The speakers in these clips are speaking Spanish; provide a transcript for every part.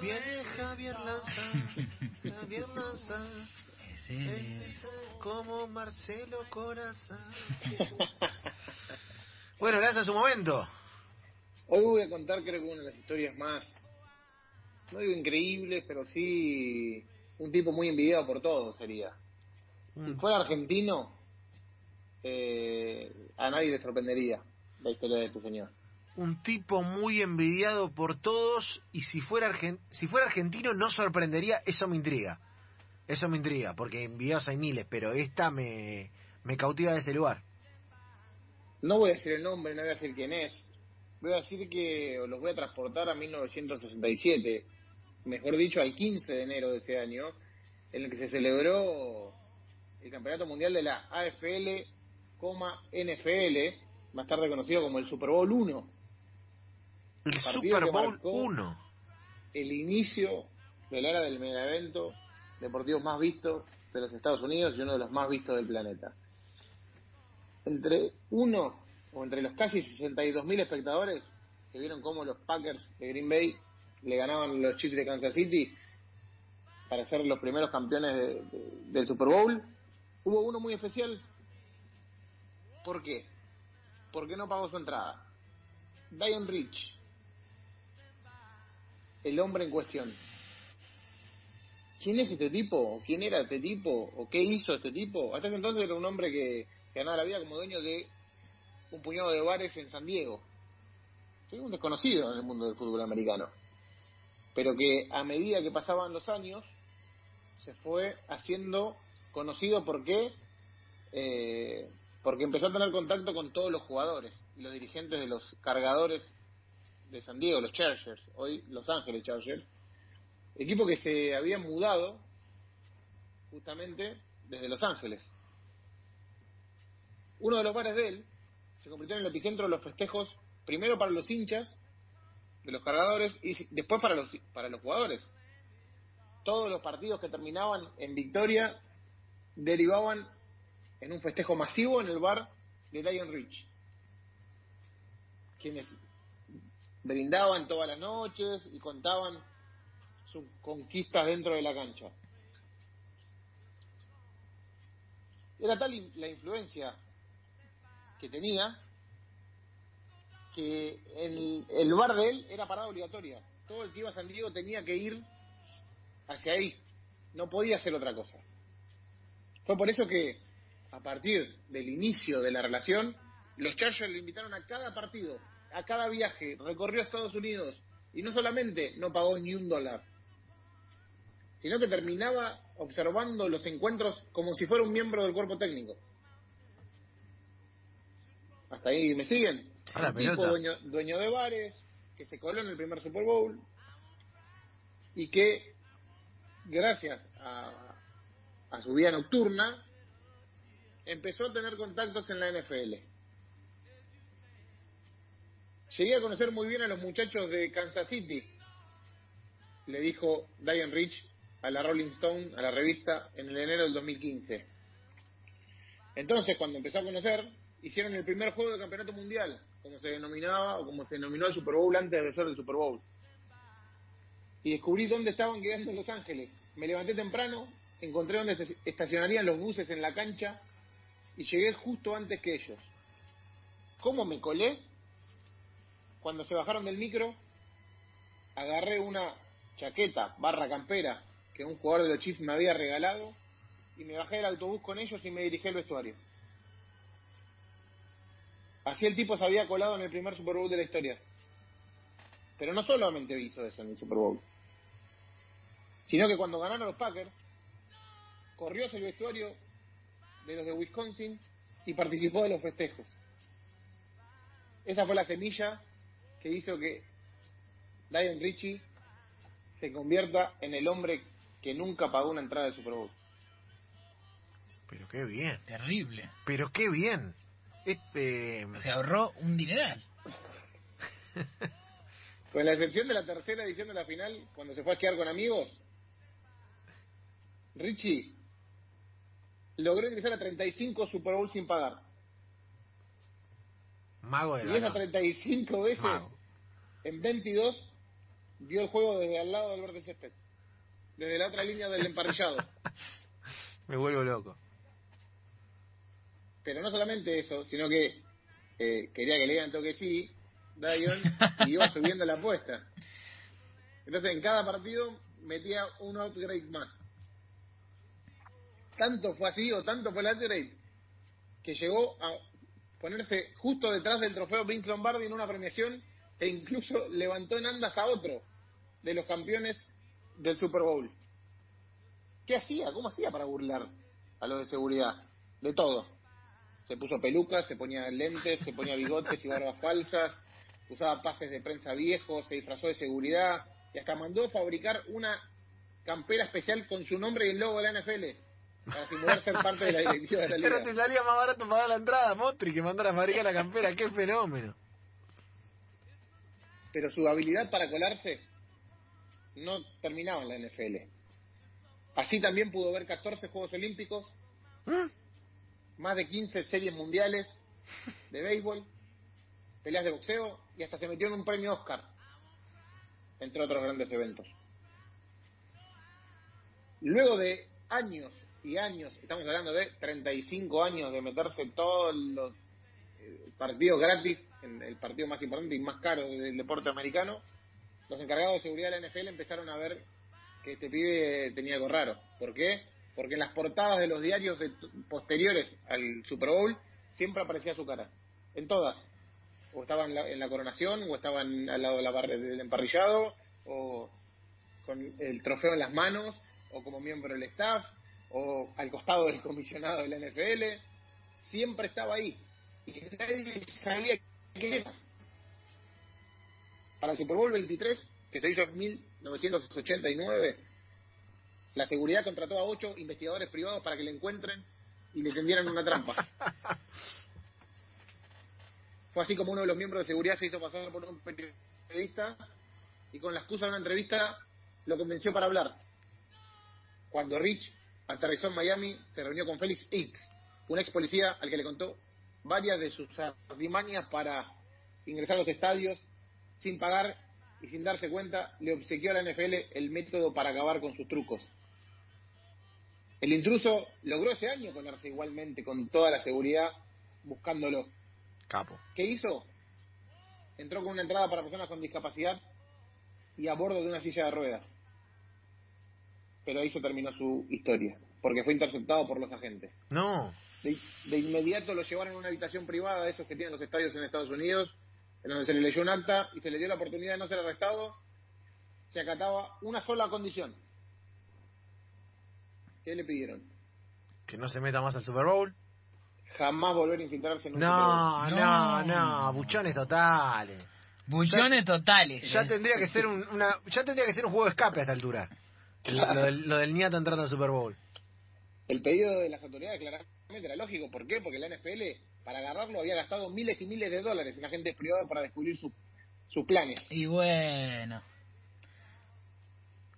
Viene Javier Lanza, Javier Lanza. Es como Marcelo Corazón. bueno, gracias a su momento. Hoy voy a contar creo que una de las historias más, no digo increíbles, pero sí un tipo muy envidiado por todos sería. Si Mm. fuera argentino, eh, a nadie le sorprendería la historia de este señor. Un tipo muy envidiado por todos y si fuera, argen- si fuera argentino no sorprendería, eso me intriga. Eso me intriga, porque envidiados hay miles, pero esta me, me cautiva de ese lugar. No voy a decir el nombre, no voy a decir quién es. Voy a decir que los voy a transportar a 1967, mejor dicho al 15 de enero de ese año, en el que se celebró el Campeonato Mundial de la AFL, NFL, más tarde conocido como el Super Bowl 1. El Super Bowl marcó 1. el inicio de la era del mega evento deportivo más visto de los Estados Unidos y uno de los más vistos del planeta. Entre uno o entre los casi 62.000 espectadores que vieron cómo los Packers de Green Bay le ganaban los Chiefs de Kansas City para ser los primeros campeones de- de- del Super Bowl, hubo uno muy especial. ¿Por qué? ¿Por qué no pagó su entrada? Dion Rich, el hombre en cuestión. ¿Quién es este tipo? ¿O ¿Quién era este tipo? ¿O qué hizo este tipo? Hasta ese entonces era un hombre que se ganaba la vida como dueño de un puñado de bares en San Diego. Soy un desconocido en el mundo del fútbol americano. Pero que a medida que pasaban los años, se fue haciendo conocido por qué. Eh, porque empezó a tener contacto con todos los jugadores y los dirigentes de los cargadores de San Diego, los Chargers, hoy Los Ángeles Chargers, equipo que se había mudado justamente desde Los Ángeles. Uno de los bares de él se convirtió en el epicentro de los festejos, primero para los hinchas de los cargadores y después para los, para los jugadores. Todos los partidos que terminaban en victoria derivaban en un festejo masivo en el bar de Dion Rich. Quienes brindaban todas las noches y contaban sus conquistas dentro de la cancha. Era tal la influencia que tenía que el, el bar de él era parada obligatoria. Todo el que iba a San Diego tenía que ir hacia ahí. No podía hacer otra cosa. Fue por eso que a partir del inicio de la relación, los Chargers le invitaron a cada partido, a cada viaje, recorrió Estados Unidos y no solamente no pagó ni un dólar, sino que terminaba observando los encuentros como si fuera un miembro del cuerpo técnico. Hasta ahí me siguen. Un tipo dueño, dueño de bares, que se coló en el primer Super Bowl y que gracias a, a su vida nocturna empezó a tener contactos en la NFL. Llegué a conocer muy bien a los muchachos de Kansas City, le dijo Diane Rich a la Rolling Stone, a la revista, en el enero del 2015. Entonces, cuando empezó a conocer, hicieron el primer juego de campeonato mundial, como se denominaba o como se denominó el Super Bowl antes de ser el Super Bowl. Y descubrí dónde estaban quedando en Los Ángeles. Me levanté temprano, encontré dónde estaci- estacionarían los buses en la cancha y llegué justo antes que ellos. ¿Cómo me colé? Cuando se bajaron del micro, agarré una chaqueta barra campera que un jugador de los Chiefs me había regalado y me bajé del autobús con ellos y me dirigí al vestuario. Así el tipo se había colado en el primer Super Bowl de la historia. Pero no solamente hizo eso en el Super Bowl, sino que cuando ganaron los Packers, corrió hacia el vestuario de los de Wisconsin y participó de los festejos. Esa fue la semilla que hizo que Diane Richie se convierta en el hombre que nunca pagó una entrada de Super Bowl. Pero qué bien. Terrible. Pero qué bien. Este, Se ahorró un dineral. Con la excepción de la tercera edición de la final, cuando se fue a esquiar con amigos, Richie logró ingresar a 35 Super Bowl sin pagar. Mago de Y la esas 35 veces, Mago. en 22, vio el juego desde al lado del verde césped. Desde la otra línea del emparrillado. Me vuelvo loco. Pero no solamente eso, sino que eh, quería que le digan toque sí, Dion, y iba subiendo la apuesta. Entonces en cada partido metía un upgrade más. Tanto fue así, o tanto fue el upgrade, que llegó a ponerse justo detrás del trofeo Vince Lombardi en una premiación e incluso levantó en andas a otro de los campeones del Super Bowl. ¿Qué hacía? ¿Cómo hacía para burlar a los de seguridad? De todo. Se puso pelucas, se ponía lentes, se ponía bigotes y barbas falsas, usaba pases de prensa viejos, se disfrazó de seguridad y hasta mandó a fabricar una campera especial con su nombre y el logo de la NFL para simular ser parte de la directiva de la Pero te liga. salía más barato pagar la entrada, Motri, que mandar a fabricar la campera. ¡Qué fenómeno! Pero su habilidad para colarse no terminaba en la NFL. Así también pudo ver 14 Juegos Olímpicos, ¿Mm? más de 15 series mundiales de béisbol, peleas de boxeo y hasta se metió en un premio Oscar, entre otros grandes eventos. Luego de años y años, estamos hablando de 35 años de meterse todos los eh, partidos gratis, en el partido más importante y más caro del deporte americano, los encargados de seguridad de la NFL empezaron a ver que este pibe tenía algo raro. ¿Por qué? Porque en las portadas de los diarios de- posteriores al Super Bowl siempre aparecía su cara. En todas. O estaba en la, en la coronación, o estaban al lado de la barra del emparrillado, o con el trofeo en las manos, o como miembro del staff, o al costado del comisionado de la NFL. Siempre estaba ahí. Y nadie sabía quién era. Para el Super Bowl 23, que se hizo en 1989, la seguridad contrató a ocho investigadores privados para que le encuentren y le tendieran una trampa. Fue así como uno de los miembros de seguridad se hizo pasar por un periodista y con la excusa de una entrevista lo convenció para hablar. Cuando Rich aterrizó en Miami, se reunió con Félix X, un ex policía al que le contó varias de sus artimañas para ingresar a los estadios sin pagar y sin darse cuenta, le obsequió a la NFL el método para acabar con sus trucos. El intruso logró ese año colarse igualmente con toda la seguridad buscándolo. Capo. ¿Qué hizo? Entró con una entrada para personas con discapacidad y a bordo de una silla de ruedas. Pero ahí se terminó su historia, porque fue interceptado por los agentes. No. De, de inmediato lo llevaron a una habitación privada de esos que tienen los estadios en Estados Unidos, en donde se le leyó un acta y se le dio la oportunidad de no ser arrestado. Se acataba una sola condición. ¿Qué le pidieron? Que no se meta más al Super Bowl. Jamás volver a infiltrarse en un No, Super no, No. no, buchones totales. Buchones totales. Ya tendría que ser un, una, ya tendría que ser un juego de escape a esta altura. Lo, lo del, lo del niato entrando al Super Bowl. El pedido de las autoridades claramente era lógico. ¿Por qué? Porque la NFL, para agarrarlo, había gastado miles y miles de dólares en agentes privados para descubrir su- sus planes. Y bueno.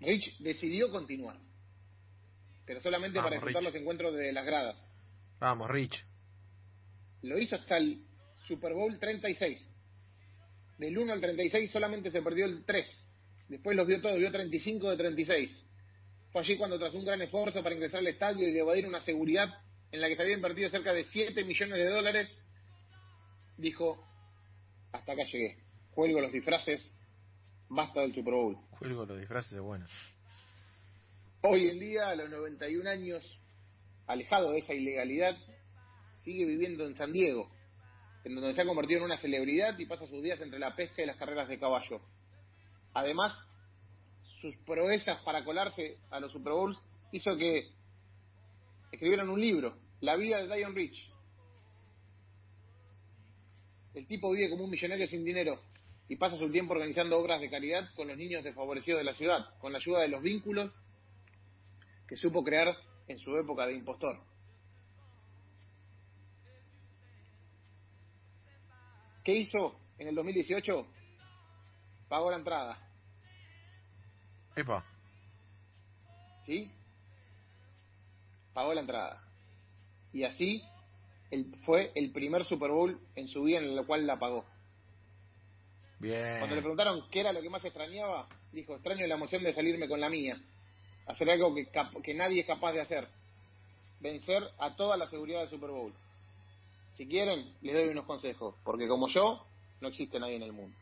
Rich decidió continuar, pero solamente para disfrutar Rich. los encuentros de las gradas. Vamos, Rich. Lo hizo hasta el Super Bowl 36. Del 1 al 36 solamente se perdió el 3. Después los vio todos, vio 35 de 36. Fue allí cuando tras un gran esfuerzo para ingresar al estadio y de evadir una seguridad en la que se había invertido cerca de 7 millones de dólares, dijo, hasta acá llegué. Cuelgo los disfraces, basta del Super Bowl. Cuelgo los disfraces de bueno. Hoy en día, a los 91 años, alejado de esa ilegalidad, sigue viviendo en San Diego, en donde se ha convertido en una celebridad y pasa sus días entre la pesca y las carreras de caballo. Además, sus proezas para colarse a los Super Bowls hizo que escribieran un libro, La vida de Dion Rich. El tipo vive como un millonario sin dinero y pasa su tiempo organizando obras de caridad con los niños desfavorecidos de la ciudad, con la ayuda de los vínculos que supo crear en su época de impostor. ¿Qué hizo en el 2018? Pagó la entrada, Epa. ¿sí? Pagó la entrada. Y así el, fue el primer Super Bowl en su vida en el cual la pagó. Bien. Cuando le preguntaron qué era lo que más extrañaba, dijo, extraño la emoción de salirme con la mía. Hacer algo que, que nadie es capaz de hacer. Vencer a toda la seguridad del Super Bowl. Si quieren, les doy unos consejos, porque como yo, no existe nadie en el mundo.